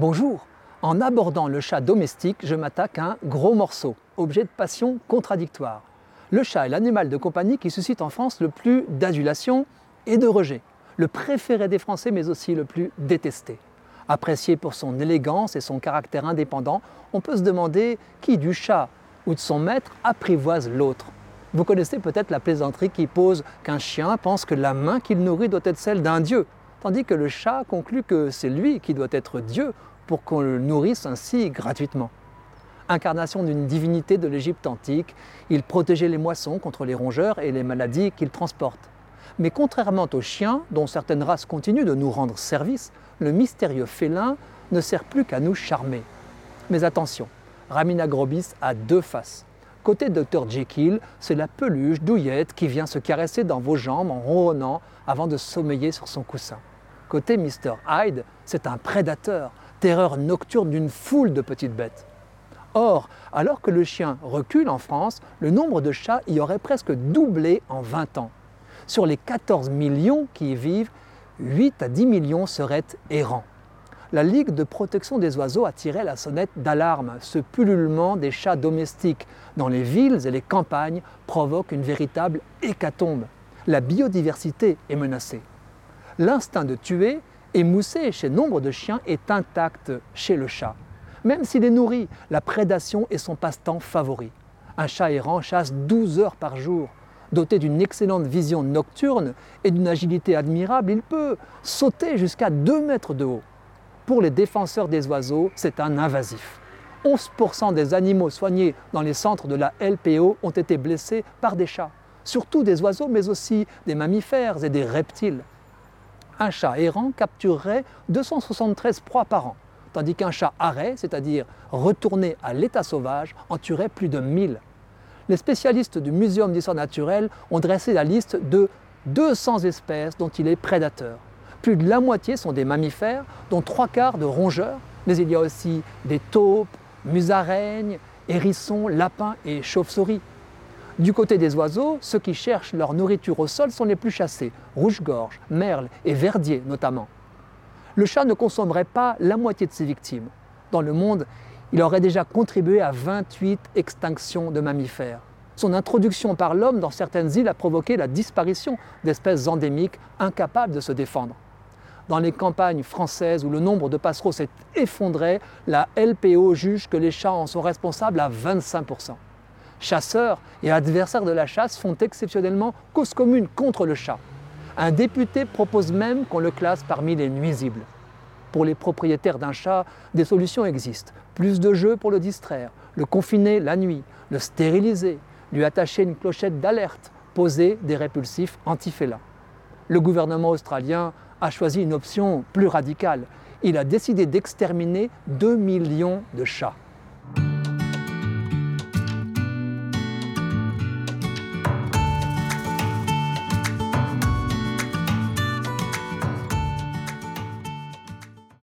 Bonjour En abordant le chat domestique, je m'attaque à un gros morceau, objet de passion contradictoire. Le chat est l'animal de compagnie qui suscite en France le plus d'adulation et de rejet. Le préféré des Français, mais aussi le plus détesté. Apprécié pour son élégance et son caractère indépendant, on peut se demander qui du chat ou de son maître apprivoise l'autre. Vous connaissez peut-être la plaisanterie qui pose qu'un chien pense que la main qu'il nourrit doit être celle d'un dieu, tandis que le chat conclut que c'est lui qui doit être Dieu pour qu'on le nourrisse ainsi gratuitement. Incarnation d'une divinité de l'Égypte antique, il protégeait les moissons contre les rongeurs et les maladies qu'il transporte. Mais contrairement aux chiens, dont certaines races continuent de nous rendre service, le mystérieux félin ne sert plus qu'à nous charmer. Mais attention, Ramina Grobis a deux faces. Côté Dr Jekyll, c'est la peluche douillette qui vient se caresser dans vos jambes en ronronnant avant de sommeiller sur son coussin. Côté Mr Hyde, c'est un prédateur, terreur nocturne d'une foule de petites bêtes. Or, alors que le chien recule en France, le nombre de chats y aurait presque doublé en 20 ans. Sur les 14 millions qui y vivent, 8 à 10 millions seraient errants. La Ligue de protection des oiseaux a tiré la sonnette d'alarme. Ce pullulement des chats domestiques dans les villes et les campagnes provoque une véritable hécatombe. La biodiversité est menacée. L'instinct de tuer, émoussé chez nombre de chiens, est intact chez le chat. Même s'il est nourri, la prédation est son passe-temps favori. Un chat errant chasse 12 heures par jour. Doté d'une excellente vision nocturne et d'une agilité admirable, il peut sauter jusqu'à 2 mètres de haut. Pour les défenseurs des oiseaux, c'est un invasif. 11% des animaux soignés dans les centres de la LPO ont été blessés par des chats, surtout des oiseaux mais aussi des mammifères et des reptiles. Un chat errant capturerait 273 proies par an, tandis qu'un chat arrêt, c'est-à-dire retourné à l'état sauvage, en tuerait plus de 1000 les spécialistes du Muséum d'histoire naturelle ont dressé la liste de 200 espèces dont il est prédateur. Plus de la moitié sont des mammifères, dont trois quarts de rongeurs, mais il y a aussi des taupes, musaraignes, hérissons, lapins et chauves-souris. Du côté des oiseaux, ceux qui cherchent leur nourriture au sol sont les plus chassés, rouge-gorge, merle et verdier notamment. Le chat ne consommerait pas la moitié de ses victimes. Dans le monde, il aurait déjà contribué à 28 extinctions de mammifères. Son introduction par l'homme dans certaines îles a provoqué la disparition d'espèces endémiques incapables de se défendre. Dans les campagnes françaises où le nombre de passereaux s'est effondré, la LPO juge que les chats en sont responsables à 25%. Chasseurs et adversaires de la chasse font exceptionnellement cause commune contre le chat. Un député propose même qu'on le classe parmi les nuisibles. Pour les propriétaires d'un chat, des solutions existent. Plus de jeux pour le distraire, le confiner la nuit, le stériliser, lui attacher une clochette d'alerte, poser des répulsifs antifélins. Le gouvernement australien a choisi une option plus radicale. Il a décidé d'exterminer 2 millions de chats.